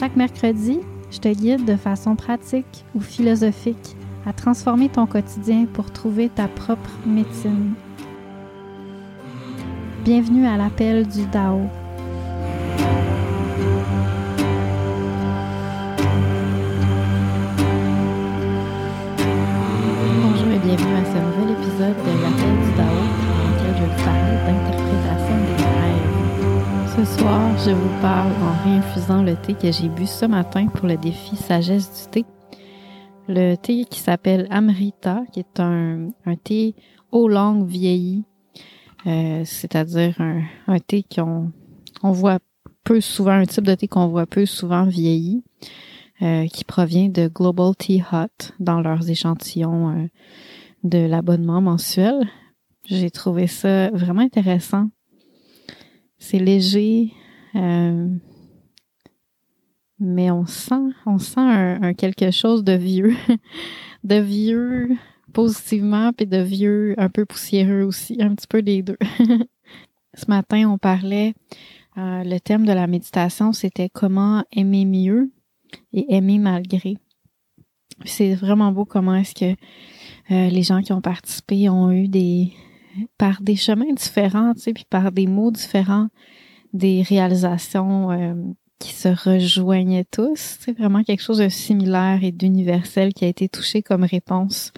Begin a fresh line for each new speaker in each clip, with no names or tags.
Chaque mercredi, je te guide de façon pratique ou philosophique à transformer ton quotidien pour trouver ta propre médecine. Bienvenue à l'appel du Dao. Bonjour et bienvenue à ce nouvel épisode de l'appel Ce soir, je vous parle en réinfusant le thé que j'ai bu ce matin pour le défi sagesse du thé le thé qui s'appelle Amrita, qui est un, un thé eau longue vieilli, euh, c'est-à-dire un, un, thé qu'on on voit peu souvent, un type de thé qu'on voit peu souvent vieilli, euh, qui provient de Global Tea Hut dans leurs échantillons euh, de l'abonnement mensuel. J'ai trouvé ça vraiment intéressant. C'est léger, euh, mais on sent, on sent un, quelque chose de vieux, de vieux positivement, puis de vieux un peu poussiéreux aussi, un petit peu des deux. Ce matin, on parlait, euh, le thème de la méditation, c'était comment aimer mieux et aimer malgré. C'est vraiment beau comment est-ce que euh, les gens qui ont participé ont eu des, par des chemins différents, tu sais, puis par des mots différents, des réalisations euh, qui se rejoignaient tous. C'est vraiment quelque chose de similaire et d'universel qui a été touché comme réponse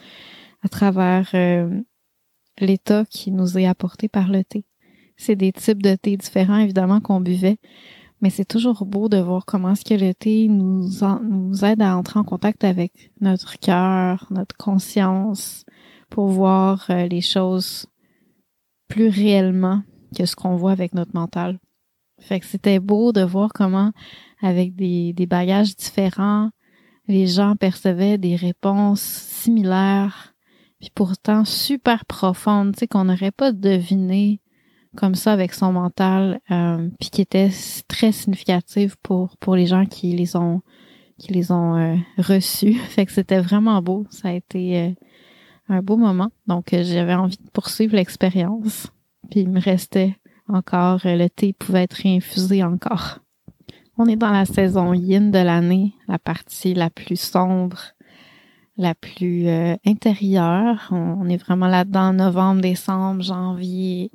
à travers euh, l'état qui nous est apporté par le thé. C'est des types de thé différents, évidemment, qu'on buvait, mais c'est toujours beau de voir comment est-ce que le thé nous, aide à entrer en contact avec notre cœur, notre conscience, pour voir euh, les choses plus réellement que ce qu'on voit avec notre mental. Fait que c'était beau de voir comment, avec des, des bagages différents, les gens percevaient des réponses similaires, puis pourtant super profondes, tu sais, qu'on n'aurait pas deviné comme ça avec son mental, euh, puis qui étaient très significatives pour pour les gens qui les ont qui les ont euh, reçus. Fait que c'était vraiment beau. Ça a été euh, un beau moment. Donc j'avais envie de poursuivre l'expérience. Puis il me restait encore, euh, le thé pouvait être réinfusé encore. On est dans la saison yin de l'année, la partie la plus sombre, la plus euh, intérieure. On, est vraiment là-dedans, novembre, décembre, janvier,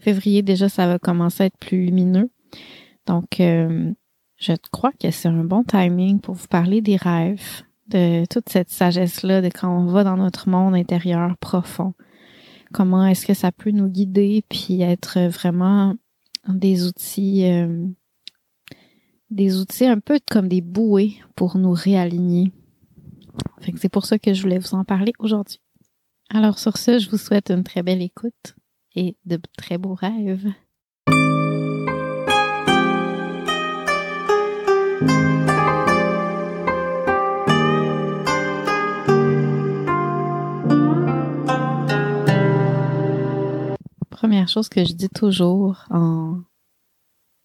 février, déjà, ça va commencer à être plus lumineux. Donc, euh, je crois que c'est un bon timing pour vous parler des rêves, de toute cette sagesse-là, de quand on va dans notre monde intérieur profond comment est-ce que ça peut nous guider puis être vraiment des outils euh, des outils un peu comme des bouées pour nous réaligner. Fait que c'est pour ça que je voulais vous en parler aujourd'hui. Alors sur ce, je vous souhaite une très belle écoute et de très beaux rêves. Première chose que je dis toujours en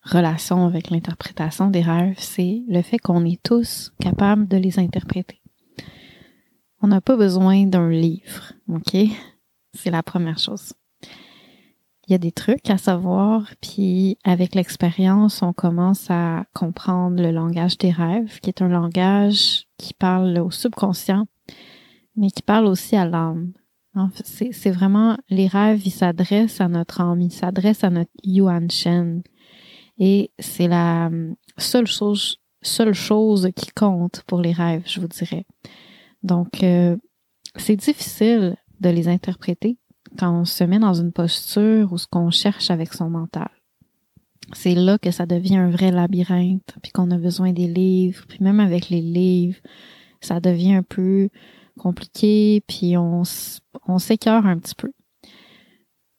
relation avec l'interprétation des rêves, c'est le fait qu'on est tous capables de les interpréter. On n'a pas besoin d'un livre, ok? C'est la première chose. Il y a des trucs à savoir, puis avec l'expérience, on commence à comprendre le langage des rêves, qui est un langage qui parle au subconscient, mais qui parle aussi à l'âme. C'est vraiment, les rêves, ils s'adressent à notre âme, ils s'adressent à notre Yuan Shen. Et c'est la, seule chose, seule chose qui compte pour les rêves, je vous dirais. Donc, euh, c'est difficile de les interpréter quand on se met dans une posture ou ce qu'on cherche avec son mental. C'est là que ça devient un vrai labyrinthe, puis qu'on a besoin des livres, puis même avec les livres, ça devient un peu compliqué, puis on, on s'écœure un petit peu.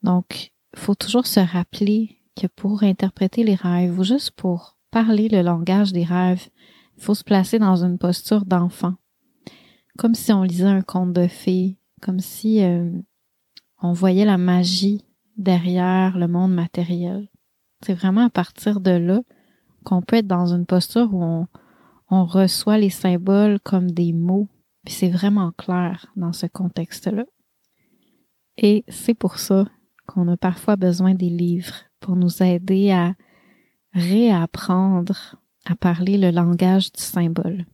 Donc, il faut toujours se rappeler que pour interpréter les rêves, ou juste pour parler le langage des rêves, il faut se placer dans une posture d'enfant, comme si on lisait un conte de fées, comme si euh, on voyait la magie derrière le monde matériel. C'est vraiment à partir de là qu'on peut être dans une posture où on, on reçoit les symboles comme des mots, puis c'est vraiment clair dans ce contexte-là. Et c'est pour ça qu'on a parfois besoin des livres pour nous aider à réapprendre à parler le langage du symbole.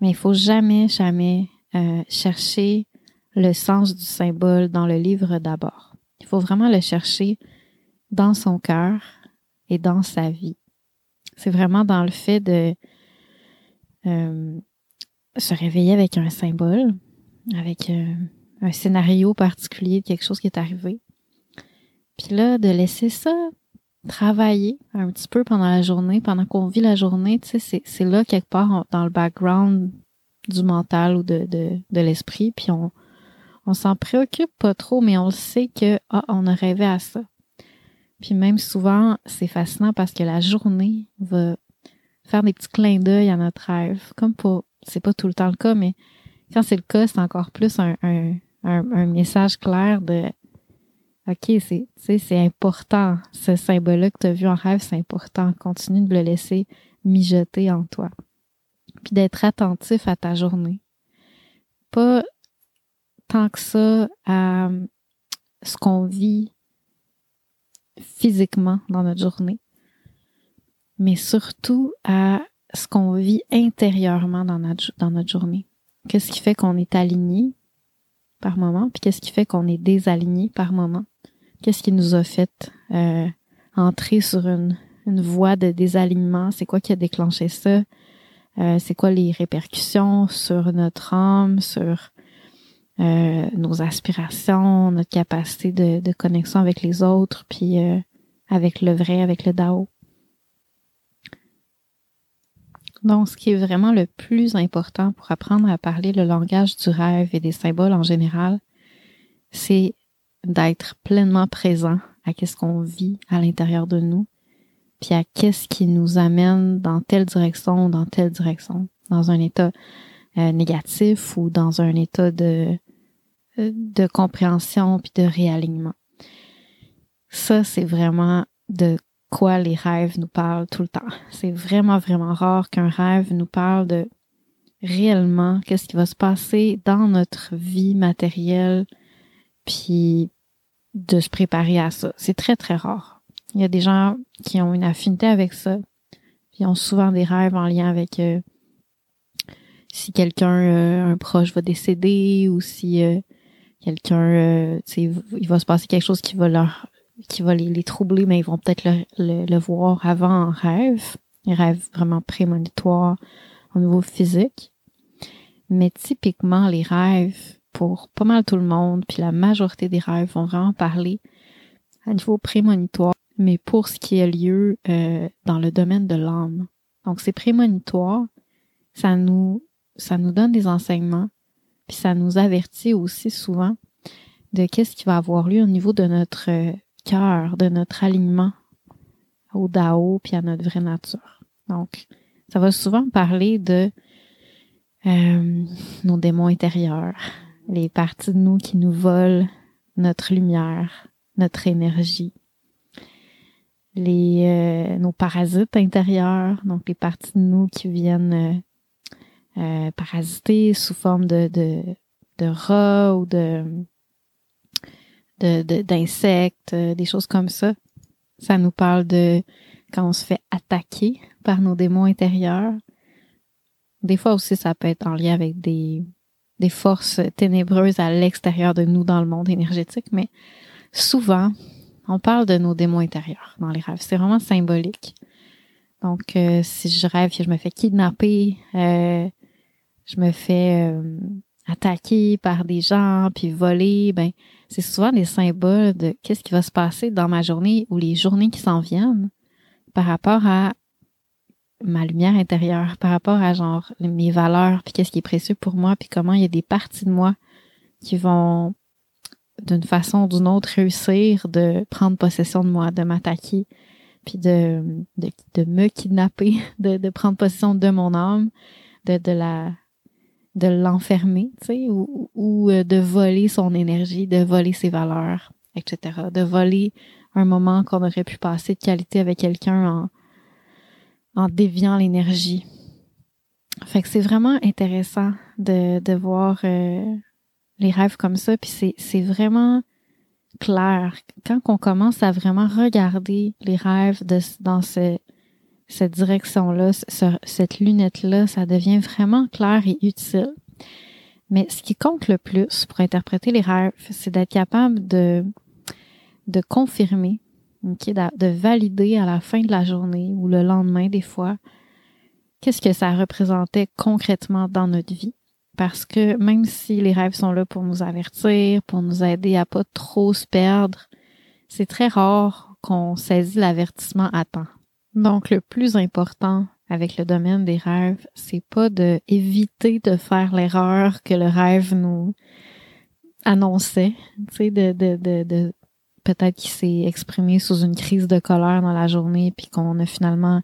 Mais il faut jamais, jamais euh, chercher le sens du symbole dans le livre d'abord. Il faut vraiment le chercher dans son cœur et dans sa vie. C'est vraiment dans le fait de euh, se réveiller avec un symbole, avec euh, un scénario particulier de quelque chose qui est arrivé. Puis là, de laisser ça travailler un petit peu pendant la journée, pendant qu'on vit la journée, tu sais, c'est là quelque part dans le background du mental ou de, de, de l'esprit, puis on, on s'en préoccupe pas trop, mais on le sait que ah, on a rêvé à ça. Puis même souvent, c'est fascinant parce que la journée va faire des petits clins d'œil à notre rêve. Comme pour, c'est pas tout le temps le cas, mais quand c'est le cas, c'est encore plus un, un, un, message clair de OK, c'est, c'est important. Ce symbole-là que tu as vu en rêve, c'est important. Continue de le laisser mijoter en toi. Puis d'être attentif à ta journée. Pas tant que ça à ce qu'on vit physiquement dans notre journée, mais surtout à ce qu'on vit intérieurement dans notre, dans journée. Qu'est-ce qui fait qu'on est aligné par moment, puis qu'est-ce qui fait qu'on est désaligné par moment? Qu'est-ce qui nous a fait euh, entrer sur une, voie de désalignement? C'est quoi qui a déclenché ça? Euh, c'est quoi les répercussions sur notre âme, sur euh, nos aspirations, notre capacité de, connexion avec les autres, puis avec le vrai, avec le Dao? Donc, ce qui est vraiment le plus important pour apprendre à parler le langage du rêve et des symboles en général, c'est d'être pleinement présent à qu'est-ce qu'on vit à l'intérieur de nous, puis à qu'est-ce qui nous amène dans telle direction ou dans telle direction, dans un état euh, négatif ou dans un état de de compréhension puis de réalignement. Ça, c'est vraiment de quoi les rêves nous parlent tout le temps. C'est vraiment, vraiment rare qu'un rêve nous parle de réellement qu'est-ce qui va se passer dans notre vie matérielle, puis de se préparer à ça. C'est très, très rare. Il y a des gens qui ont une affinité avec ça, puis ont souvent des rêves en lien avec euh, si quelqu'un, euh, un proche va décéder ou si euh, quelqu'un, euh, il va se passer quelque chose qui va leur, qui va les, troubler, mais ils vont peut-être le, le, voir avant en rêve, un rêve vraiment prémonitoire au niveau physique. Mais typiquement, les rêves, pour pas mal tout le monde, puis la majorité des rêves vont vraiment parler à niveau prémonitoire, mais pour ce qui a lieu euh, dans le domaine de l'âme. Donc, c'est prémonitoire, ça nous, ça nous donne des enseignements, puis ça nous avertit aussi souvent de qu'est-ce qui va avoir lieu au niveau de notre euh, cœur, de notre alignement au Dao puis à notre vraie nature. Donc, ça va souvent parler de euh, nos démons intérieurs, les parties de nous qui nous volent notre lumière, notre énergie, les euh, nos parasites intérieurs, donc les parties de nous qui viennent euh, parasiter sous forme de, de, de rats ou de d'insectes, euh, des choses comme ça. Ça nous parle de quand on se fait attaquer par nos démons intérieurs. Des fois aussi, ça peut être en lien avec des, des forces ténébreuses à l'extérieur de nous dans le monde énergétique, mais souvent, on parle de nos démons intérieurs dans les rêves. C'est vraiment symbolique. Donc, euh, si je rêve que je me fais kidnapper, euh, je me fais euh, attaquer par des gens, puis voler, ben c'est souvent des symboles de qu'est-ce qui va se passer dans ma journée ou les journées qui s'en viennent par rapport à ma lumière intérieure, par rapport à genre mes valeurs, puis qu'est-ce qui est précieux pour moi, puis comment il y a des parties de moi qui vont d'une façon ou d'une autre réussir de prendre possession de moi, de m'attaquer, puis de, de, de, me kidnapper, de, de prendre possession de mon âme, de, de la de l'enfermer, tu sais, ou, euh, de voler son énergie, de voler ses valeurs, etc. De voler un moment qu'on aurait pu passer de qualité avec quelqu'un en, en déviant l'énergie. Fait que c'est vraiment intéressant de, de voir euh, les rêves comme ça, puis c'est vraiment clair. Quand on commence à vraiment regarder les rêves de, dans ce, cette direction-là, cette lunette-là, ça devient vraiment clair et utile. Mais ce qui compte le plus pour interpréter les rêves, c'est d'être capable de, de confirmer, de valider à la fin de la journée ou le lendemain des fois, qu'est-ce que ça représentait concrètement dans notre vie. Parce que même si les rêves sont là pour nous avertir, pour nous aider à pas trop se perdre, c'est très rare qu'on saisit l'avertissement à temps. Donc, le plus important avec le domaine des rêves, c'est pas de éviter de faire l'erreur que le rêve nous annonçait, tu sais, de, de, de, de peut-être qu'il s'est exprimé sous une crise de colère dans la journée, puis qu'on a finalement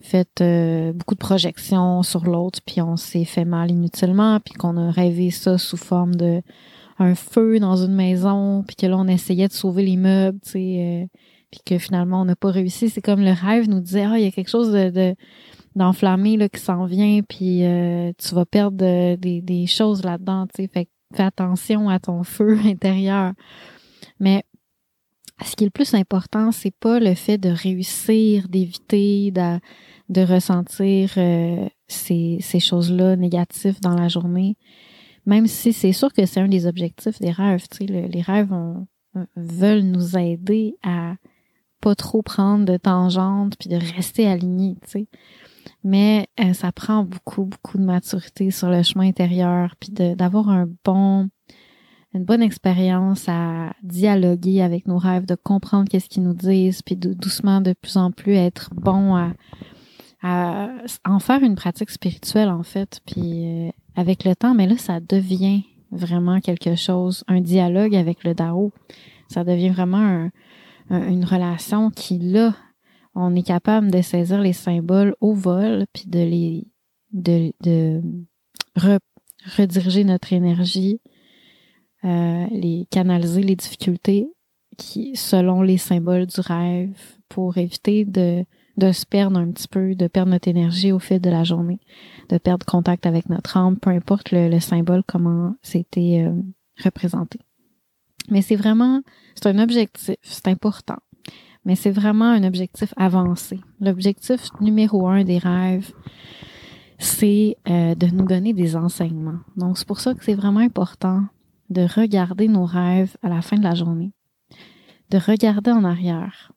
fait euh, beaucoup de projections sur l'autre, puis on s'est fait mal inutilement, puis qu'on a rêvé ça sous forme de un feu dans une maison, puis que là on essayait de sauver les meubles, tu sais, euh, puis que finalement on n'a pas réussi. C'est comme le rêve nous disait ah il y a quelque chose de, d'enflammé qui s'en vient, puis euh, tu vas perdre des, des choses là-dedans, tu sais, fais attention à ton feu intérieur. Mais ce qui est le plus important, c'est pas le fait de réussir, d'éviter, de, de ressentir euh, ces, ces choses-là négatives dans la journée. Même si c'est sûr que c'est un des objectifs des rêves. Tu sais, les rêves veulent nous aider à pas trop prendre de tangentes puis de rester aligné, tu sais. Mais euh, ça prend beaucoup, beaucoup de maturité sur le chemin intérieur puis d'avoir un bon une bonne expérience à dialoguer avec nos rêves, de comprendre qu'est-ce qu'ils nous disent, puis de doucement de plus en plus être bon à en faire une pratique spirituelle en fait, puis euh, avec le temps, mais là ça devient vraiment quelque chose, un dialogue avec le Dao. Ça devient vraiment une relation qui là, on est capable de saisir les symboles au vol, puis de les de, de rediriger notre énergie, euh, les canaliser les difficultés qui selon les symboles du rêve pour éviter de de se perdre un petit peu, de perdre notre énergie au fil de la journée, de perdre contact avec notre âme, peu importe le, symbole, comment c'était euh, représenté. Mais c'est vraiment, c'est un objectif, c'est important. Mais c'est vraiment un objectif avancé. L'objectif numéro un des rêves, c'est euh, de nous donner des enseignements. Donc c'est pour ça que c'est vraiment important de regarder nos rêves à la fin de la journée, de regarder en arrière,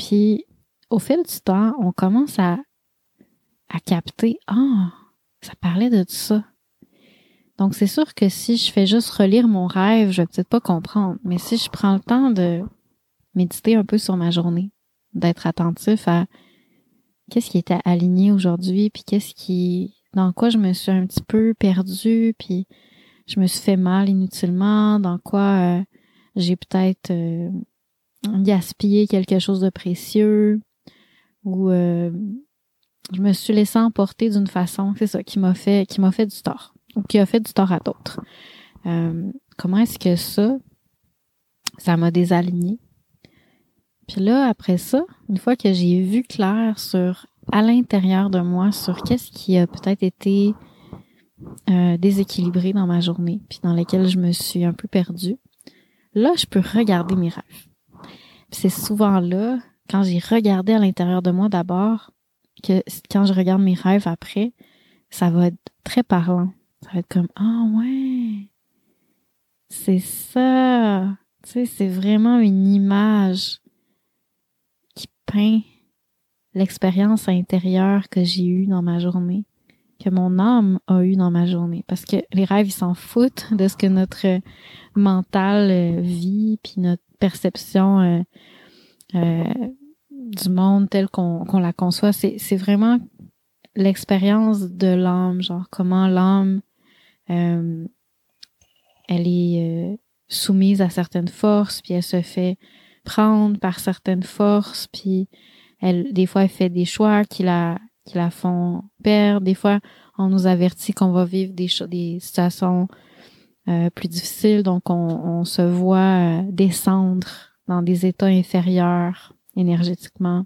puis au fil du temps, on commence à, à capter, ah, ça parlait de ça. Donc, c'est sûr que si je fais juste relire mon rêve, je vais peut-être pas comprendre. Mais si je prends le temps de méditer un peu sur ma journée, d'être attentif à qu'est-ce qui était aligné aujourd'hui, puis qu'est-ce qui, dans quoi je me suis un petit peu perdue, puis je me suis fait mal inutilement, dans quoi euh, j'ai peut-être euh, gaspillé quelque chose de précieux, où euh, je me suis laissée emporter d'une façon, c'est ça, qui m'a fait, qui m'a fait du tort ou qui a fait du tort à d'autres. Euh, comment est-ce que ça, ça m'a désaligné? Puis là, après ça, une fois que j'ai vu clair sur à l'intérieur de moi sur qu'est-ce qui a peut-être été euh, déséquilibré dans ma journée, puis dans lesquels je me suis un peu perdue, là, je peux regarder mes rêves. c'est souvent là quand j'ai regardé à l'intérieur de moi d'abord, que quand je regarde mes rêves après, ça va être très parlant. Ça va être comme ah ouais, c'est ça. Tu sais, c'est vraiment une image qui peint l'expérience intérieure que j'ai eue dans ma journée, que mon âme a eue dans ma journée. Parce que les rêves, ils s'en foutent de ce que notre mental euh, vit, puis notre perception euh, euh, du monde tel qu'on la conçoit. C'est vraiment l'expérience de l'âme, genre comment l'âme, elle est soumise à certaines forces, puis elle se fait prendre par certaines forces, puis elle, des fois, elle fait des choix qui la, qui la font perdre. Des fois, on nous avertit qu'on va vivre des, des situations euh, plus difficiles, donc on, on se voit euh, descendre dans des états inférieurs énergétiquement.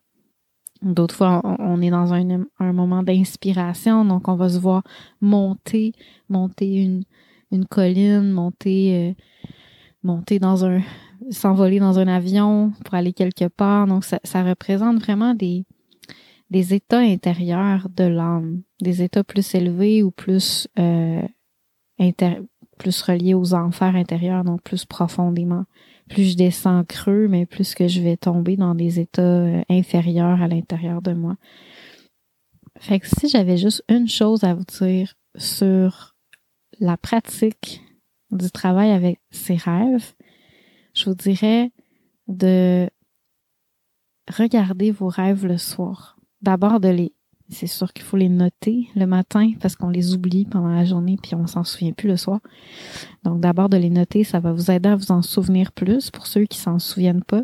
D'autres fois, on, est dans un, un moment d'inspiration, donc on va se voir monter, monter une, une colline, monter, euh, monter dans un, s'envoler dans un avion pour aller quelque part. Donc, ça, représente vraiment des, des états intérieurs de l'âme, des états plus élevés ou plus euh, plus reliés aux enfers intérieurs, donc plus profondément. Plus je descends creux, mais plus que je vais tomber dans des états euh, inférieurs à l'intérieur de moi. Fait que si j'avais juste une chose à vous dire sur la pratique du travail avec ses rêves, je vous dirais de regarder vos rêves le soir. D'abord de les, c'est sûr qu'il faut les noter le matin parce qu'on les oublie pendant la journée puis on s'en souvient plus le soir. Donc d'abord de les noter, ça va vous aider à vous en souvenir plus pour ceux qui s'en souviennent pas.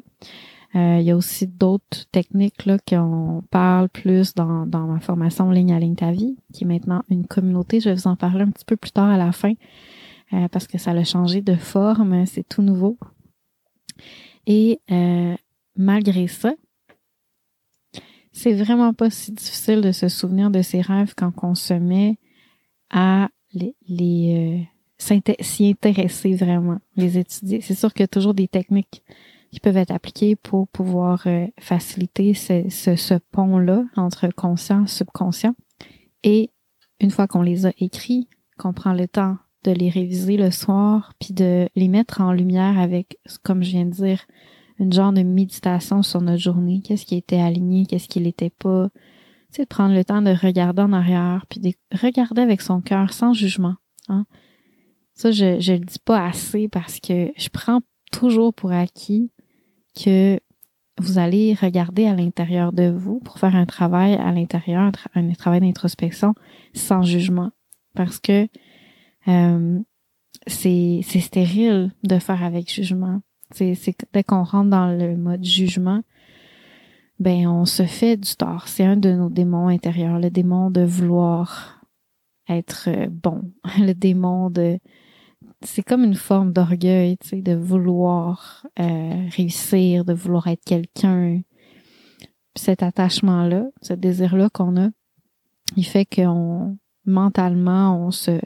Euh, il y a aussi d'autres techniques là qu'on parle plus dans, dans ma formation Ligne à ligne ta vie, qui est maintenant une communauté. Je vais vous en parler un petit peu plus tard à la fin euh, parce que ça a changé de forme, c'est tout nouveau. Et euh, malgré ça, c'est vraiment pas si difficile de se souvenir de ses rêves quand on se met à les, euh, s'y intéresser vraiment, les étudier. C'est sûr qu'il y a toujours des techniques qui peuvent être appliquées pour pouvoir euh, faciliter ce, ce, ce pont-là entre conscient subconscient. Et une fois qu'on les a écrits, qu'on prend le temps de les réviser le soir, puis de les mettre en lumière avec, comme je viens de dire, une genre de méditation sur notre journée. Qu'est-ce qui était aligné, qu'est-ce qui l'était pas. Tu sais, de prendre le temps de regarder en arrière, puis de regarder avec son cœur, sans jugement. Hein. Ça, je, je le dis pas assez parce que je prends toujours pour acquis que vous allez regarder à l'intérieur de vous pour faire un travail à l'intérieur, un travail d'introspection sans jugement. Parce que euh, c'est stérile de faire avec jugement. C'est dès qu'on rentre dans le mode jugement, ben on se fait du tort. C'est un de nos démons intérieurs, le démon de vouloir être euh, bon, le démon de c'est comme une forme d'orgueil, tu sais, de vouloir euh, réussir, de vouloir être quelqu'un. Cet attachement-là, ce désir-là qu'on a, il fait qu'on mentalement on se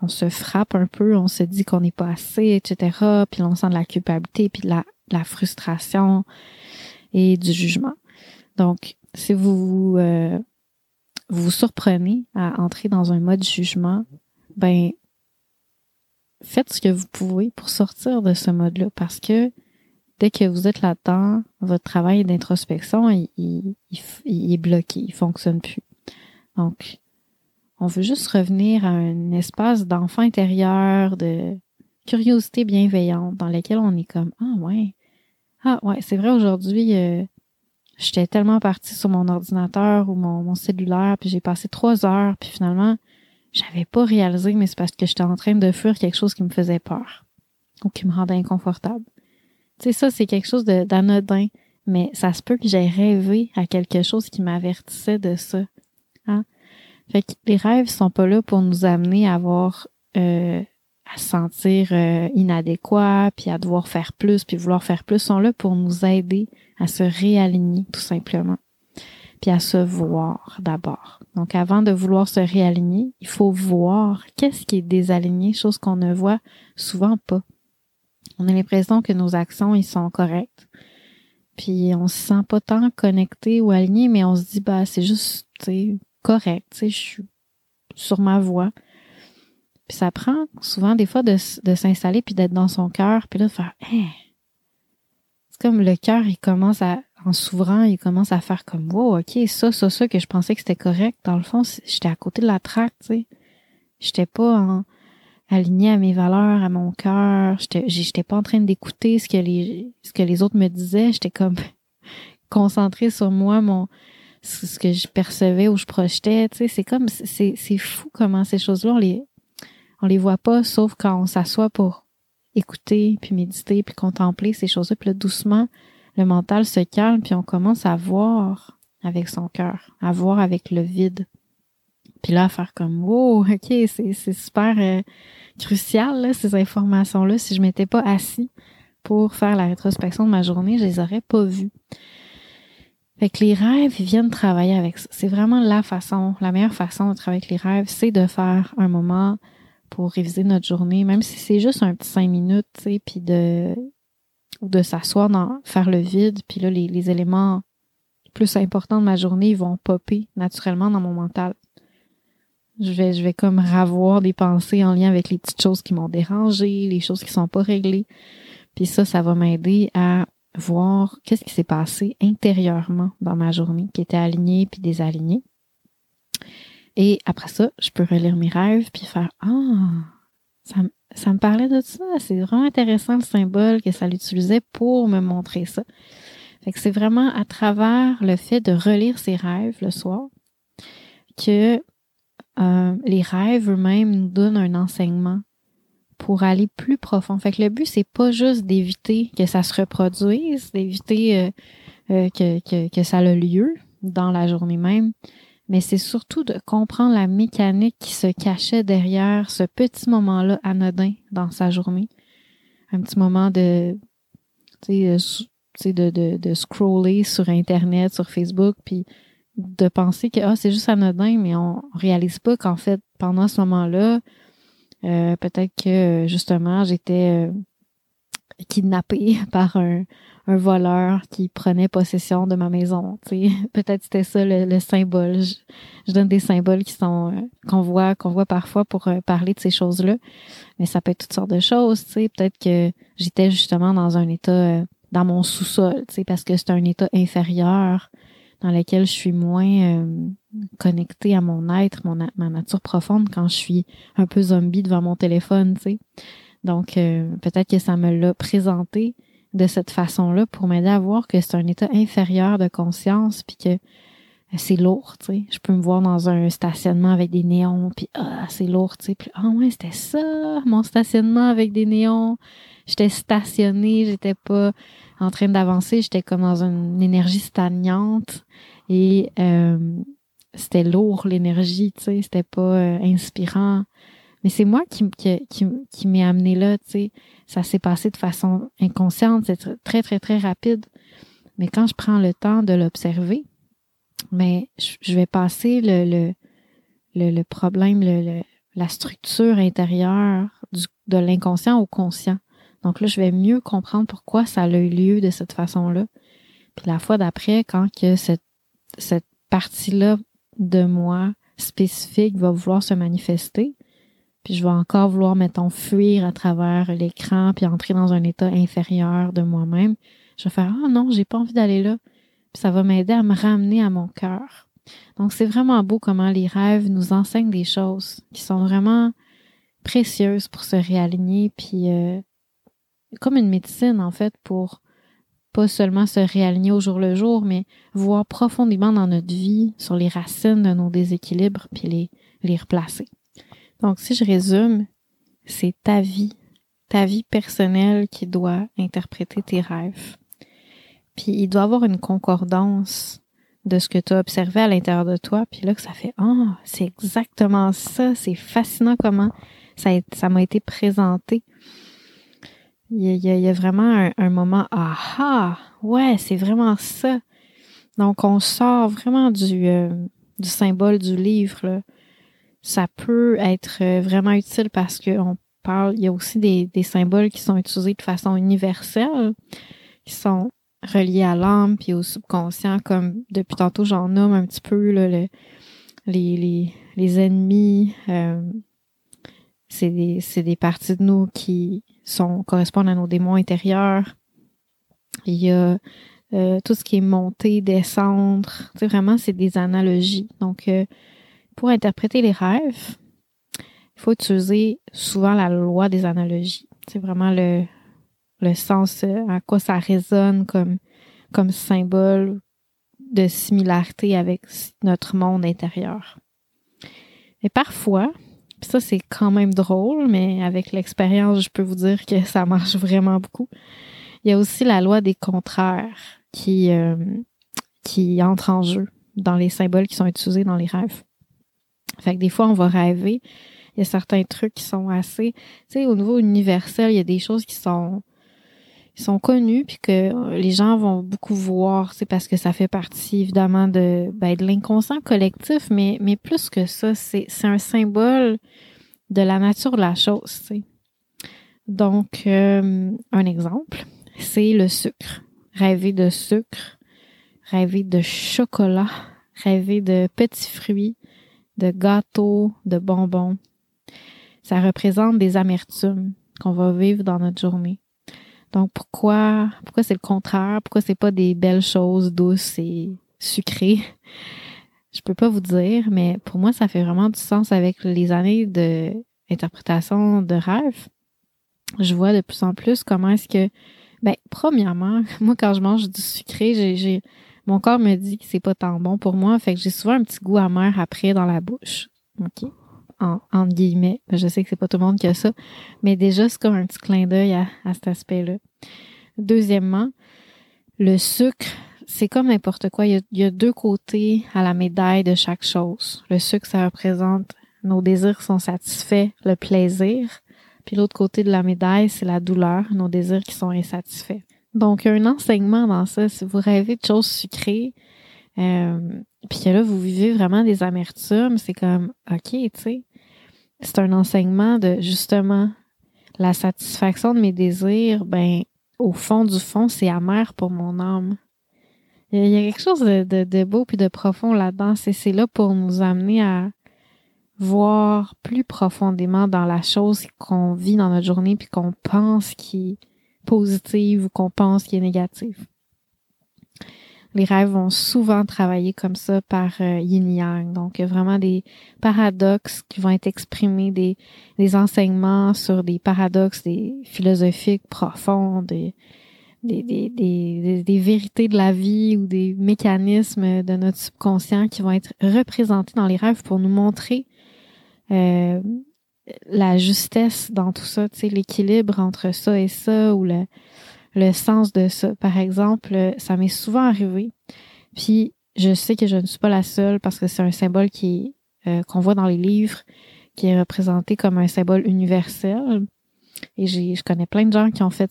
on se frappe un peu, on se dit qu'on n'est pas assez, etc. Puis on sent de la culpabilité, puis de la, frustration et du jugement. Donc, si vous euh, vous surprenez à entrer dans un mode jugement, ben faites ce que vous pouvez pour sortir de ce mode-là, parce que dès que vous êtes là-dedans, votre travail d'introspection, il, il, il, est bloqué, il fonctionne plus. Donc, on veut juste revenir à un espace d'enfant intérieur, de curiosité bienveillante dans lequel on est comme ah ouais. Ah ouais c'est vrai aujourd'hui euh, j'étais tellement partie sur mon ordinateur ou mon, mon cellulaire puis j'ai passé trois heures puis finalement j'avais pas réalisé mais c'est parce que j'étais en train de fuir quelque chose qui me faisait peur ou qui me rendait inconfortable. Tu sais ça c'est quelque chose d'anodin mais ça se peut que j'ai rêvé à quelque chose qui m'avertissait de ça fait que les rêves sont pas là pour nous amener à avoir euh, à se sentir euh, inadéquat, puis à devoir faire plus, puis vouloir faire plus, sont là pour nous aider à se réaligner tout simplement, puis à se voir d'abord. Donc avant de vouloir se réaligner, il faut voir qu'est-ce qui est désaligné, chose qu'on ne voit souvent pas. On a l'impression que nos actions ils sont correctes, puis on se sent pas tant connecté ou aligné, mais on se dit bah c'est juste, tu sais, correct, tu sais, je suis sur ma voie. Puis ça prend souvent des fois de, s'installer puis d'être dans son cœur, puis là de faire hein? C'est comme le cœur, il commence à en s'ouvrant, il commence à faire comme wow, ok, ça, ça, ça que je pensais que c'était correct. Dans le fond, j'étais à côté de la traque, tu sais. J'étais pas en, aligné à mes valeurs, à mon cœur. J'étais pas en train d'écouter ce que les, ce que les autres me disaient. J'étais comme concentrée sur moi, mon, ce que je percevais ou je projetais. Tu sais, c'est comme, c'est, c'est fou comment ces choses-là, on les, on les voit pas, sauf quand on s'assoit pour écouter, puis méditer, puis contempler ces choses-là. Puis là, doucement, le mental se calme, puis on commence à voir avec son cœur, à voir avec le vide. Puis là, à faire comme wow, ok, c'est, c'est super euh, crucial là, ces informations-là. Si je m'étais pas assis pour faire la rétrospection de ma journée, je les aurais pas vues. Fait que les rêves, ils viennent travailler avec ça. C'est vraiment la façon, la meilleure façon de travailler avec les rêves, c'est de faire un moment pour réviser notre journée, même si c'est juste un petit cinq minutes, tu sais, puis de ou de s'asseoir dans faire le vide, puis là les, les éléments plus importants de ma journée ils vont popper naturellement dans mon mental. Je vais je vais comme ravoir des pensées en lien avec les petites choses qui m'ont dérangé, les choses qui sont pas réglées. Puis ça ça va m'aider à voir qu'est-ce qui s'est passé intérieurement dans ma journée qui était aligné puis désaligné. Et après ça, je peux relire mes rêves puis faire ah ça, ça me parlait de ça. C'est vraiment intéressant le symbole que ça l'utilisait pour me montrer ça. Fait que c'est vraiment à travers le fait de relire ses rêves le soir que euh, les rêves eux-mêmes nous donnent un enseignement pour aller plus profond. Fait que le but, c'est pas juste d'éviter que ça se reproduise, d'éviter euh, euh, que, que, que ça ait lieu dans la journée même, mais c'est surtout de comprendre la mécanique qui se cachait derrière ce petit moment-là anodin dans sa journée. Un petit moment de, tu sais, de, de, de scroller sur Internet, sur Facebook, puis de penser que ah, c'est juste anodin, mais on réalise pas qu'en fait, pendant ce moment-là, euh, peut-être que justement, j'étais euh, kidnappée par un, un voleur qui prenait possession de ma maison. Peut-être c'était ça le, symbole. Je, donne des symboles qui sont euh, qu'on voit qu'on voit parfois pour euh, parler de ces choses-là, mais ça peut être toutes sortes de choses. Peut-être que j'étais justement dans un état dans mon sous-sol, parce que c'est un état inférieur dans lequel je suis moins connectée à mon être, ma nature profonde quand je suis un peu zombie devant mon téléphone. sais. Donc peut-être que ça me l'a présenté de cette façon-là pour m'aider à voir que c'est un état inférieur de conscience puis que euh, c'est lourd, tu sais. Je peux me voir dans un stationnement avec des néons, puis ah, c'est lourd, tu sais. Puis ah ouais, c'était ça, mon stationnement avec des néons. J'étais stationnée, j'étais pas en train d'avancer, j'étais comme dans une énergie stagnante et euh, c'était lourd l'énergie, tu sais. C'était pas euh, inspirant. Mais c'est moi qui, qui, qui, qui m'ai amené là, tu sais. Ça s'est passé de façon inconsciente, c'est très, très, très rapide. Mais quand je prends le temps de l'observer, mais je vais passer le, problème, la structure intérieure de l'inconscient au conscient. Donc là, je vais mieux comprendre pourquoi ça a eu lieu de cette façon-là. Puis la fois d'après, quand que cette, cette partie-là de moi spécifique va vouloir se manifester, puis je vais encore vouloir, mettons, fuir à travers l'écran, puis entrer dans un état inférieur de moi-même, je vais faire, ah oh non, j'ai pas envie d'aller là. Ça va m'aider à me ramener à mon cœur. Donc c'est vraiment beau comment les rêves nous enseignent des choses qui sont vraiment précieuses pour se réaligner, puis euh, comme une médecine en fait pour pas seulement se réaligner au jour le jour, mais voir profondément dans notre vie sur les racines de nos déséquilibres, puis les, les replacer. Donc, si je résume, c'est ta vie, ta vie personnelle qui doit interpréter tes rêves. Puis il doit avoir une concordance de ce que tu as observé à l'intérieur de toi, puis là que ça fait ah, c'est exactement ça, c'est fascinant comment ça ça m'a été présenté. Il y, a, vraiment un, moment ah ouais, c'est vraiment ça. Donc on sort vraiment du euh, du symbole du livre là ça peut être euh, vraiment utile parce qu'on parle, il y a aussi des, des, symboles qui sont utilisés de façon universelle, qui sont reliés à l'âme puis au subconscient, comme depuis tantôt j'en nomme un petit peu là, le, les, les, les ennemis. Euh, c'est des, des parties de nous qui sont correspondent à nos démons intérieurs. Il y a euh, tout ce qui est monter, descendre. Tu sais, vraiment, c'est des analogies. Donc, euh, pour interpréter les rêves, il faut utiliser souvent la loi des analogies. C'est vraiment le, le sens euh, à quoi ça résonne comme, comme symbole de similarité avec notre monde intérieur. Et parfois, ça c'est quand même drôle, mais avec l'expérience, je peux vous dire que ça marche vraiment beaucoup. Il y a aussi la loi des contraires qui, euh, qui entre en jeu dans les symboles qui sont utilisés dans les rêves. Fait que des fois, on va rêver. Il y a certains trucs qui sont assez, tu sais, au niveau universel, il y a des choses qui sont, sont connues puis que les gens vont beaucoup voir, c'est parce que ça fait partie évidemment de, ben, de l'inconscient collectif, mais, mais plus que ça, c'est, c'est un symbole de la nature de la chose. Donc, euh, un exemple, c'est le sucre rêver de sucre, rêver de chocolat, rêver de petits fruits, de gâteaux, de bonbons. Ça représente des amertumes qu'on va vivre dans notre journée. Donc pourquoi pourquoi c'est le contraire? Pourquoi c'est pas des belles choses douces et sucrées? Je peux pas vous dire, mais pour moi ça fait vraiment du sens avec les années de interprétation de rêve. Je vois de plus en plus comment est-ce que ben, premièrement, moi, quand je mange du sucré, j'ai, mon corps me dit que c'est pas tant bon pour moi. Fait que j'ai souvent un petit goût amer après dans la bouche. OK? En, guillemets. Je sais que c'est pas tout le monde qui a ça. Mais déjà, c'est comme un petit clin d'œil à, cet aspect-là. Deuxièmement, le sucre, c'est comme n'importe quoi. Il y, a, il y, a, deux côtés à la médaille de chaque chose. Le sucre, ça représente nos désirs sont satisfaits, le plaisir. Puis l'autre côté de la médaille, c'est la douleur, nos désirs qui sont insatisfaits. Donc, un enseignement dans ça, si vous rêvez de choses sucrées, euh, puis que là, vous vivez vraiment des amertumes, c'est comme, OK, tu sais, c'est un enseignement de, justement, la satisfaction de mes désirs, ben, au fond du fond, c'est amer pour mon âme. Il y a quelque chose de, beau puis de profond là-dedans. C'est là pour nous amener à, voir plus profondément dans la chose qu'on vit dans notre journée puis qu'on pense qui est positive ou qu'on pense qui est négative. Les rêves vont souvent travailler comme ça par euh, yin yang. Donc, il y a vraiment des paradoxes qui vont être exprimés, des, des enseignements sur des paradoxes des philosophiques profonds, des, des, des, des, des, vérités de la vie ou des mécanismes de notre subconscient qui vont être représentés dans les rêves pour nous montrer euh, la justesse dans tout ça, l'équilibre entre ça et ça ou le, le sens de ça. Par exemple, ça m'est souvent arrivé. Puis je sais que je ne suis pas la seule parce que c'est un symbole qui euh, qu'on voit dans les livres, qui est représenté comme un symbole universel. Et j'ai, je connais plein de gens qui ont fait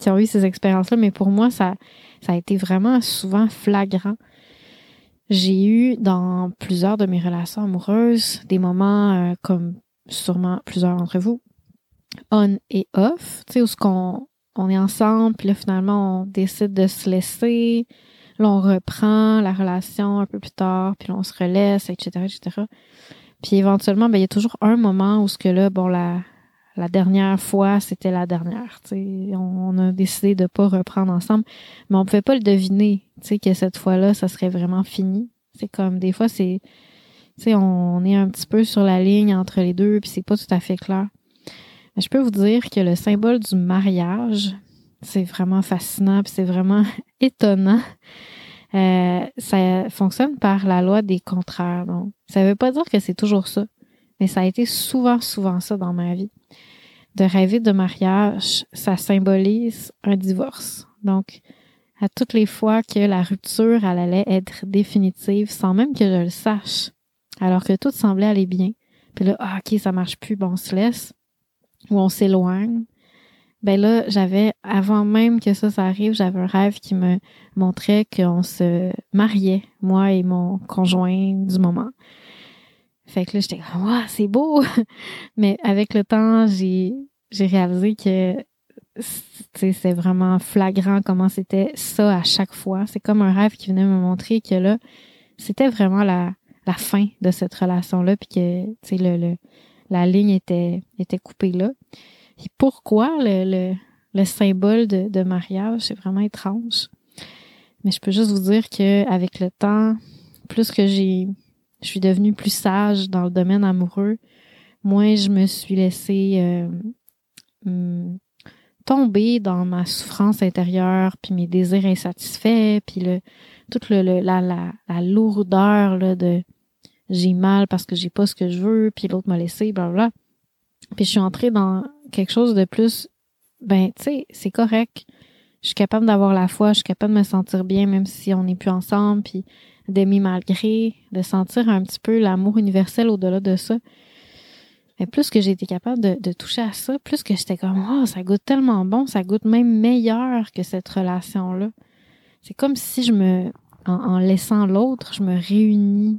qui ont eu ces expériences-là, mais pour moi, ça, ça a été vraiment souvent flagrant j'ai eu dans plusieurs de mes relations amoureuses des moments euh, comme sûrement plusieurs d'entre vous, on et off, tu sais, où ce qu'on on est ensemble, puis là finalement on décide de se laisser, là on reprend la relation un peu plus tard, puis là on se relaisse, etc., etc. Puis éventuellement, ben il y a toujours un moment où ce que là, bon la la dernière fois, c'était la dernière. On, on a décidé de pas reprendre ensemble, mais on pouvait pas le deviner, que cette fois-là, ça serait vraiment fini. C'est comme des fois, c'est, on, on est un petit peu sur la ligne entre les deux, puis c'est pas tout à fait clair. Je peux vous dire que le symbole du mariage, c'est vraiment fascinant, c'est vraiment étonnant. Euh, ça fonctionne par la loi des contraires. Donc, ça veut pas dire que c'est toujours ça, mais ça a été souvent, souvent ça dans ma vie de rêver de mariage, ça symbolise un divorce. Donc, à toutes les fois que la rupture elle allait être définitive, sans même que je le sache, alors que tout semblait aller bien, puis là, ah, ok, ça marche plus, bon, on se laisse, ou on s'éloigne. Ben là, j'avais, avant même que ça, ça arrive, j'avais un rêve qui me montrait qu'on se mariait, moi et mon conjoint du moment. Fait que là, j'étais wow, c'est beau! Mais avec le temps, j'ai, réalisé que c'est vraiment flagrant comment c'était ça à chaque fois. C'est comme un rêve qui venait me montrer que là, c'était vraiment la, la fin de cette relation-là, puis que, tu sais, le, le, la ligne était, était coupée là. Et pourquoi le, le, le symbole de, de mariage, c'est vraiment étrange. Mais je peux juste vous dire que avec le temps, plus que j'ai, je suis devenue plus sage dans le domaine amoureux, moins je me suis laissée euh, tomber dans ma souffrance intérieure, puis mes désirs insatisfaits, puis le toute le, la, la, la lourdeur là, de j'ai mal parce que j'ai pas ce que je veux, puis l'autre m'a laissé, bla bla. Puis je suis entrée dans quelque chose de plus, ben tu sais, c'est correct. Je suis capable d'avoir la foi, je suis capable de me sentir bien même si on n'est plus ensemble, puis d'aimer malgré, de sentir un petit peu l'amour universel au-delà de ça. Mais plus que j'ai été capable de, de, toucher à ça, plus que j'étais comme oh, ça goûte tellement bon, ça goûte même meilleur que cette relation-là. C'est comme si je me en, laissant l'autre, je me réunis,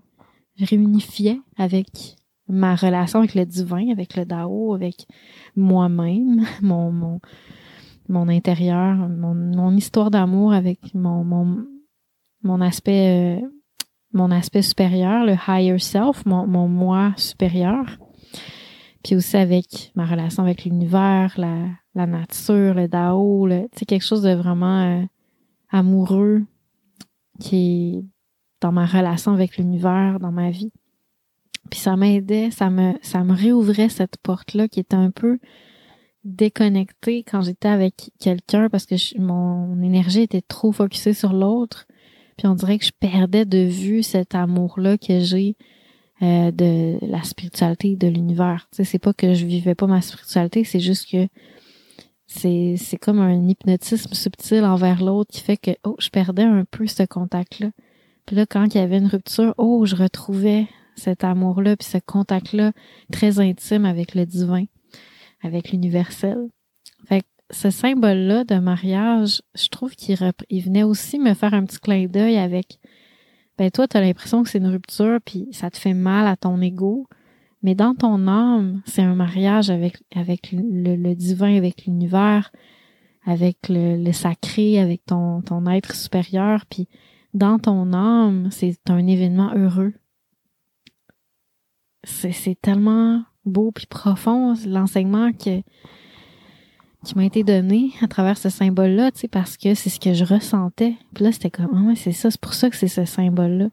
réunifiais avec ma relation avec le divin, avec le Dao, avec moi-même, mon, mon, mon intérieur, mon, mon histoire d'amour avec mon, mon, mon aspect euh, mon aspect supérieur, le higher self, mon, mon moi supérieur. Puis aussi avec ma relation avec l'univers, la, la nature, le Dao, le, quelque chose de vraiment euh, amoureux qui dans ma relation avec l'univers, dans ma vie. Puis ça m'aidait, ça me, réouvrait cette porte-là qui était un peu déconnectée quand j'étais avec quelqu'un parce que mon énergie était trop focusée sur l'autre. Puis on dirait que je perdais de vue cet amour-là que j'ai euh, de la spiritualité de l'univers. Tu sais, c'est pas que je vivais pas ma spiritualité, c'est juste que c'est, c'est comme un hypnotisme subtil envers l'autre qui fait que oh, je perdais un peu ce contact-là. Puis là, quand il y avait une rupture, oh, je retrouvais cet amour-là, puis ce contact-là très intime avec le divin, avec l'universel. Fait que ce symbole-là de mariage, je trouve qu'il il venait aussi me faire un petit clin d'œil avec ben toi, tu as l'impression que c'est une rupture, puis ça te fait mal à ton ego. Mais dans ton âme, c'est un mariage avec, avec le, divin, avec l'univers, avec le, sacré, avec ton, ton être supérieur. Puis dans ton âme, c'est un événement heureux. C'est tellement beau puis profond l'enseignement que qui m'a été donné à travers ce symbole-là, tu sais, parce que c'est ce que je ressentais. Puis là, c'était comme, ah c'est ça, c'est pour ça que c'est ce symbole-là.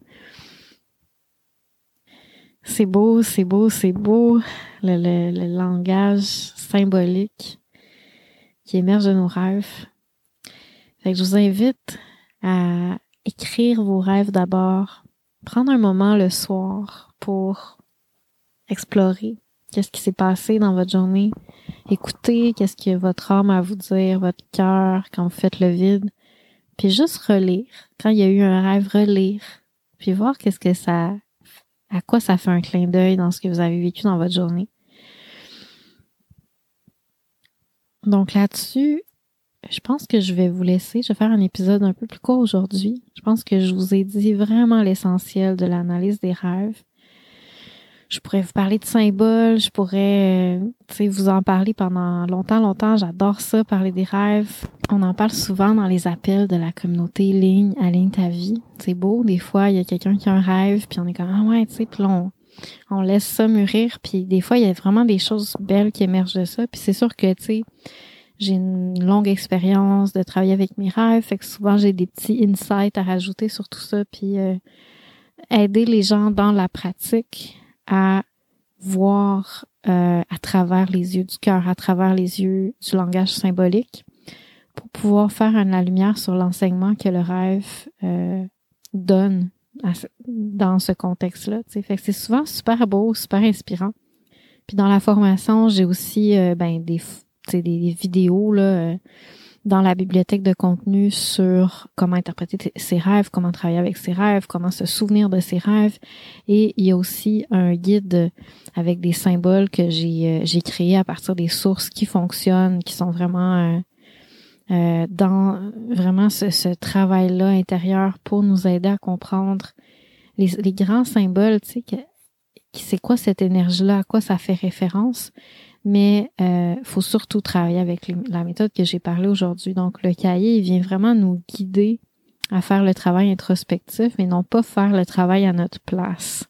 C'est beau, c'est beau, c'est beau, le, le, langage symbolique qui émerge de nos rêves. Fait que je vous invite à écrire vos rêves d'abord, prendre un moment le soir pour explorer qu'est-ce qui s'est passé dans votre journée, écouter qu'est-ce que votre âme a à vous dire, votre cœur quand vous faites le vide, puis juste relire. Quand il y a eu un rêve, relire, puis voir qu'est-ce que ça à quoi ça fait un clin d'œil dans ce que vous avez vécu dans votre journée. Donc là-dessus, je pense que je vais vous laisser. Je vais faire un épisode un peu plus court aujourd'hui. Je pense que je vous ai dit vraiment l'essentiel de l'analyse des rêves je pourrais vous parler de symboles, je pourrais euh, vous en parler pendant longtemps, longtemps. J'adore ça, parler des rêves. On en parle souvent dans les appels de la communauté Ligne, Aligne ta vie. C'est beau, des fois, il y a quelqu'un qui a un rêve, puis on est comme, ah ouais, tu sais, puis on, on laisse ça mûrir, puis des fois, il y a vraiment des choses belles qui émergent de ça. Puis c'est sûr que, tu sais, j'ai une longue expérience de travailler avec mes rêves, fait que souvent, j'ai des petits insights à rajouter sur tout ça, puis euh, aider les gens dans la pratique à voir euh, à travers les yeux du cœur, à travers les yeux du langage symbolique, pour pouvoir faire la lumière sur l'enseignement que le rêve euh, donne dans ce contexte-là. Fait que c'est souvent super beau, super inspirant. Puis dans la formation, j'ai aussi euh, ben, des, des vidéos là, dans la bibliothèque de contenu sur comment interpréter ses rêves, comment travailler avec ses rêves, comment se souvenir de ses rêves. Et il y a aussi un guide avec des symboles que j'ai euh, j'ai créé à partir des sources qui fonctionnent, qui sont vraiment euh, euh, dans vraiment ce, ce travail-là intérieur pour nous aider à comprendre les, les grands symboles, tu sais, c'est quoi cette énergie-là, à quoi ça fait référence mais euh, faut surtout travailler avec la méthode que j'ai parlé aujourd'hui. Donc, le cahier, il vient vraiment nous guider à faire le travail introspectif, mais non pas faire le travail à notre place.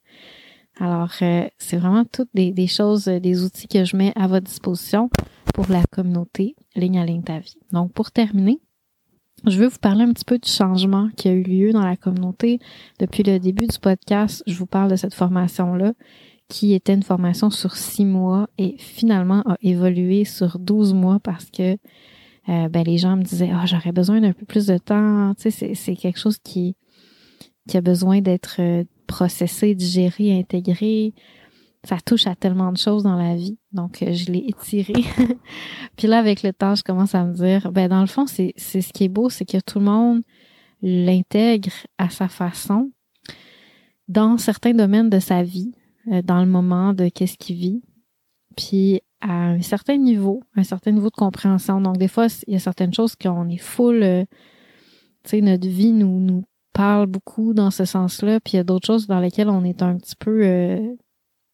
Alors, euh, c'est vraiment toutes des, des, choses, des outils que je mets à votre disposition pour la communauté Ligne à ligne ta vie. Donc, pour terminer, je veux vous parler un petit peu du changement qui a eu lieu dans la communauté. Depuis le début du podcast, je vous parle de cette formation-là, qui était une formation sur six mois et finalement a évolué sur douze mois parce que euh, ben, les gens me disaient Ah, j'aurais besoin d'un peu plus de temps. Tu sais, c'est quelque chose qui, qui a besoin d'être euh, processé, digéré, intégré ça touche à tellement de choses dans la vie. Donc, euh, je l'ai étiré. Puis là, avec le temps, je commence à me dire, ben dans le fond, c'est ce qui est beau, c'est que tout le monde l'intègre à sa façon dans certains domaines de sa vie, dans le moment de qu'est-ce qu'il vit. Puis à un certain niveau, un certain niveau de compréhension. Donc, des fois, il y a certaines choses qu'on est full, euh, tu sais, notre vie nous, nous parle beaucoup dans ce sens-là. Puis il y a d'autres choses dans lesquelles on est un petit peu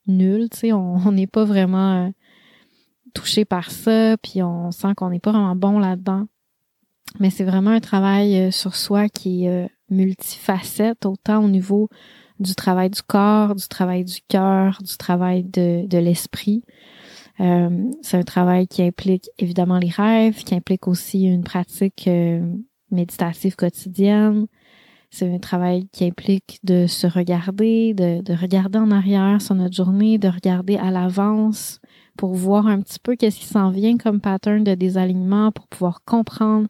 nul, tu sais, on n'est pas vraiment euh, touché par ça, puis on sent qu'on n'est pas vraiment bon là-dedans. Mais c'est vraiment un travail euh, sur soi qui est euh, multifacette, autant au niveau du travail du corps, du travail du cœur, du travail de, de l'esprit. c'est un travail qui implique évidemment les rêves, qui implique aussi une pratique méditative quotidienne, c'est un travail qui implique de se regarder, de, de, regarder en arrière sur notre journée, de regarder à l'avance pour voir un petit peu qu'est-ce qui s'en vient comme pattern de désalignement pour pouvoir comprendre.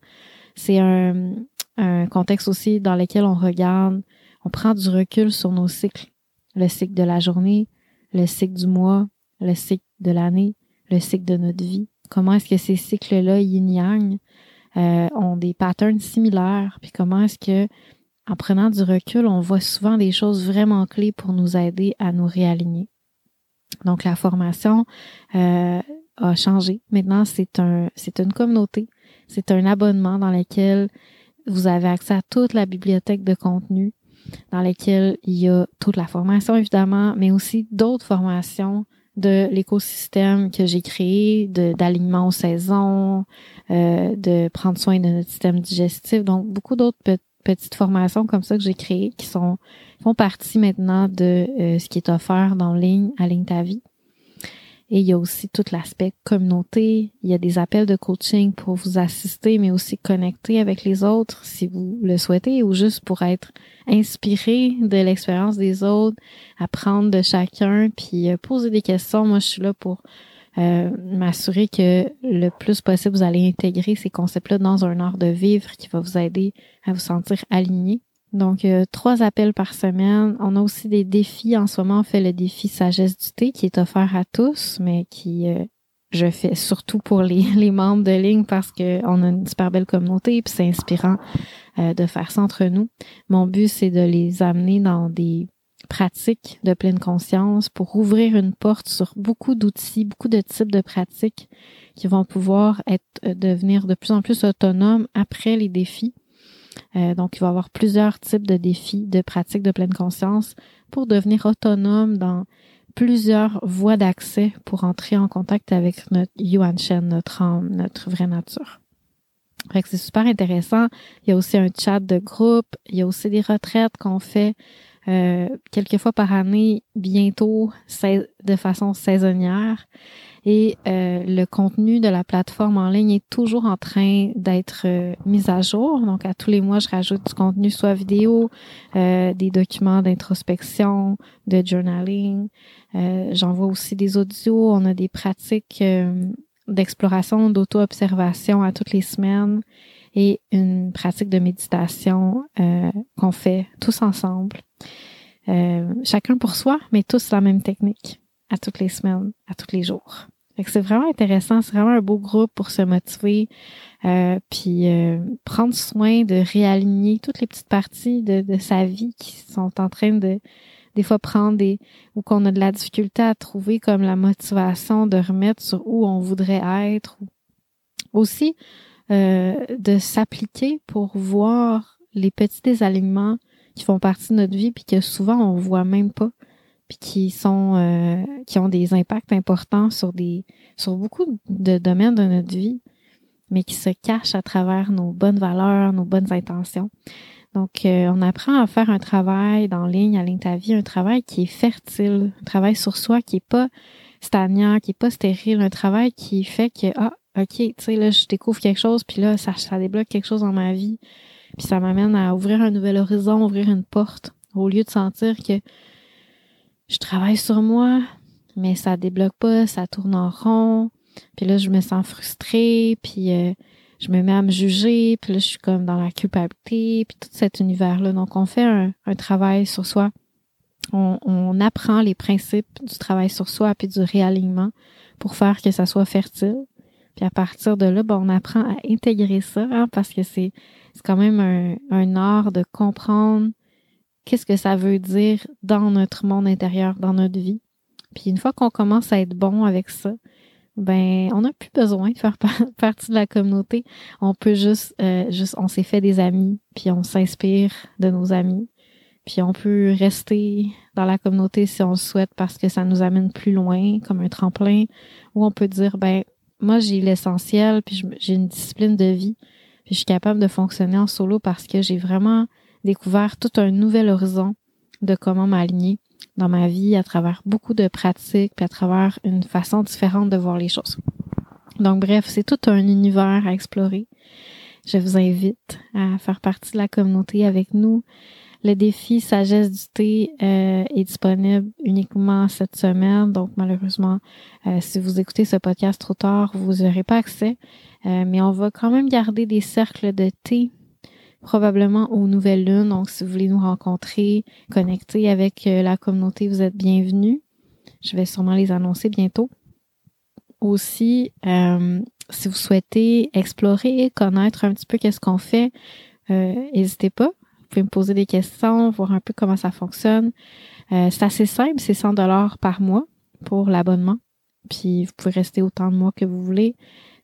C'est un, un contexte aussi dans lequel on regarde, on prend du recul sur nos cycles. Le cycle de la journée, le cycle du mois, le cycle de l'année, le cycle de notre vie. Comment est-ce que ces cycles-là, yin-yang, euh, ont des patterns similaires? Puis comment est-ce que en prenant du recul, on voit souvent des choses vraiment clés pour nous aider à nous réaligner? Donc la formation euh, a changé. Maintenant, c'est un, c'est une communauté, c'est un abonnement dans lequel vous avez accès à toute la bibliothèque de contenu, dans lequel il y a toute la formation évidemment, mais aussi d'autres formations de l'écosystème que j'ai créé, d'alignement aux saisons, euh, de prendre soin de notre système digestif, donc beaucoup d'autres petites formations comme ça que j'ai créées qui sont font partie maintenant de euh, ce qui est offert dans ligne à ligne ta vie. Et il y a aussi tout l'aspect communauté. Il y a des appels de coaching pour vous assister, mais aussi connecter avec les autres si vous le souhaitez ou juste pour être inspiré de l'expérience des autres, apprendre de chacun, puis euh, poser des questions. Moi, je suis là pour euh, m'assurer que le plus possible, vous allez intégrer ces concepts-là dans un art de vivre qui va vous aider à vous sentir aligné. Donc, euh, trois appels par semaine. On a aussi des défis. En ce moment, on fait le défi Sagesse du thé qui est offert à tous, mais qui euh, je fais surtout pour les, les membres de ligne parce qu'on a une super belle communauté et c'est inspirant de faire ça entre nous. Mon but, c'est de les amener dans des pratiques de pleine conscience pour ouvrir une porte sur beaucoup d'outils, beaucoup de types de pratiques qui vont pouvoir être euh, devenir de plus en plus autonomes après les défis. Euh, donc, il va y avoir plusieurs types de défis, de pratiques de pleine conscience pour devenir autonome dans plusieurs voies d'accès pour entrer en contact avec notre Yuan Shen, notre âme, notre vraie nature. Fait que c'est super intéressant. Il y a aussi un chat de groupe. Il y a aussi des retraites qu'on fait euh, quelques fois par année, bientôt de façon saisonnière. Et euh, le contenu de la plateforme en ligne est toujours en train d'être euh, mis à jour. Donc, à tous les mois, je rajoute du contenu, soit vidéo, des documents d'introspection, de journaling. J'envoie aussi des audios. On a des pratiques d'exploration, d'auto-observation à toutes les semaines et une pratique de méditation qu'on fait tous ensemble. Euh, chacun pour soi, mais tous la même technique à toutes les semaines, à tous les jours. C'est vraiment intéressant, c'est vraiment un beau groupe pour se motiver, euh, puis euh, prendre soin de réaligner toutes les petites parties de, sa vie qui sont en train de des fois prendre des ou qu'on a de la difficulté à trouver comme la motivation de remettre sur où on voudrait être. Aussi de s'appliquer pour voir les petits désalignements qui font partie de notre vie puis que souvent on voit même pas puis qui sont euh, qui ont des impacts importants sur des sur beaucoup de domaines de notre vie mais qui se cachent à travers nos bonnes valeurs, nos bonnes intentions. Donc, euh, on apprend à faire un travail dans ligne, à ligne ta vie, un travail qui est fertile, un travail sur soi qui est pas stagnant, qui est pas stérile, un travail qui fait que ah, OK, tu sais, là, je découvre quelque chose, puis là, ça, ça débloque quelque chose dans ma vie. Puis ça m'amène à ouvrir un nouvel horizon, ouvrir une porte, au lieu de sentir que je travaille sur moi, mais ça débloque pas, ça tourne en rond. Puis là, je me sens frustrée, puis euh, je me mets à me juger, puis là, je suis comme dans la culpabilité, puis tout cet univers-là. Donc, on fait un, travail sur soi. On, apprend les principes du travail sur soi, puis du réalignement pour faire que ça soit fertile. Puis à partir de là, ben, on apprend à intégrer ça, hein, parce que c'est quand même un art de comprendre qu'est-ce que ça veut dire dans notre monde intérieur, dans notre vie. Puis une fois qu'on commence à être bon avec ça, ben on n'a plus besoin de faire partie de la communauté. On peut juste, euh, juste, on s'est fait des amis, puis on s'inspire de nos amis, puis on peut rester dans la communauté si on le souhaite parce que ça nous amène plus loin, comme un tremplin, ou on peut dire ben moi j'ai l'essentiel, puis j'ai une discipline de vie, puis je suis capable de fonctionner en solo parce que j'ai vraiment découvert tout un nouvel horizon de comment m'aligner dans ma vie à travers beaucoup de pratiques, puis à travers une façon différente de voir les choses. Donc bref, c'est tout un univers à explorer. Je vous invite à faire partie de la communauté avec nous. Le défi Sagesse du thé euh, est disponible uniquement cette semaine, donc malheureusement, euh, si vous écoutez ce podcast trop tard, vous n'aurez pas accès. Euh, mais on va quand même garder des cercles de thé probablement aux Nouvelles Lunes. Donc, si vous voulez nous rencontrer, connecter avec euh, la communauté, vous êtes bienvenus. Je vais sûrement les annoncer bientôt. Aussi, euh, si vous souhaitez explorer, connaître un petit peu qu'est-ce qu'on fait, euh, n'hésitez pas. Vous pouvez me poser des questions, voir un peu comment ça fonctionne. c'est assez simple, c'est 100 dollars par mois pour l'abonnement. Puis vous pouvez rester autant de mois que vous voulez.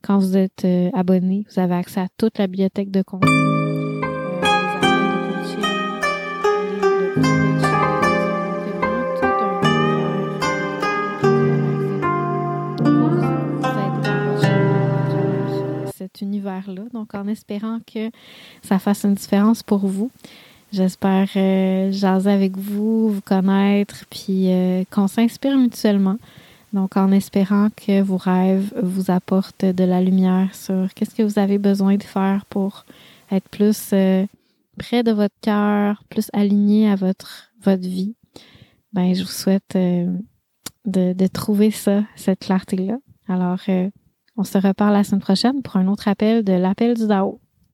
Quand vous êtes abonné, vous avez accès à toute la bibliothèque de contenu cet univers-là. Donc, en espérant que ça fasse une différence pour vous. J'espère euh, jaser avec vous, vous connaître, puis euh, qu'on s'inspire mutuellement. Donc, en espérant que vos rêves vous apportent de la lumière sur qu'est-ce que vous avez besoin de faire pour être plus euh, près de votre cœur, plus aligné à votre, votre vie. Ben, je vous souhaite de, de trouver ça, cette clarté-là. Alors, on se reparle la semaine prochaine pour un autre appel de l'appel du DAO.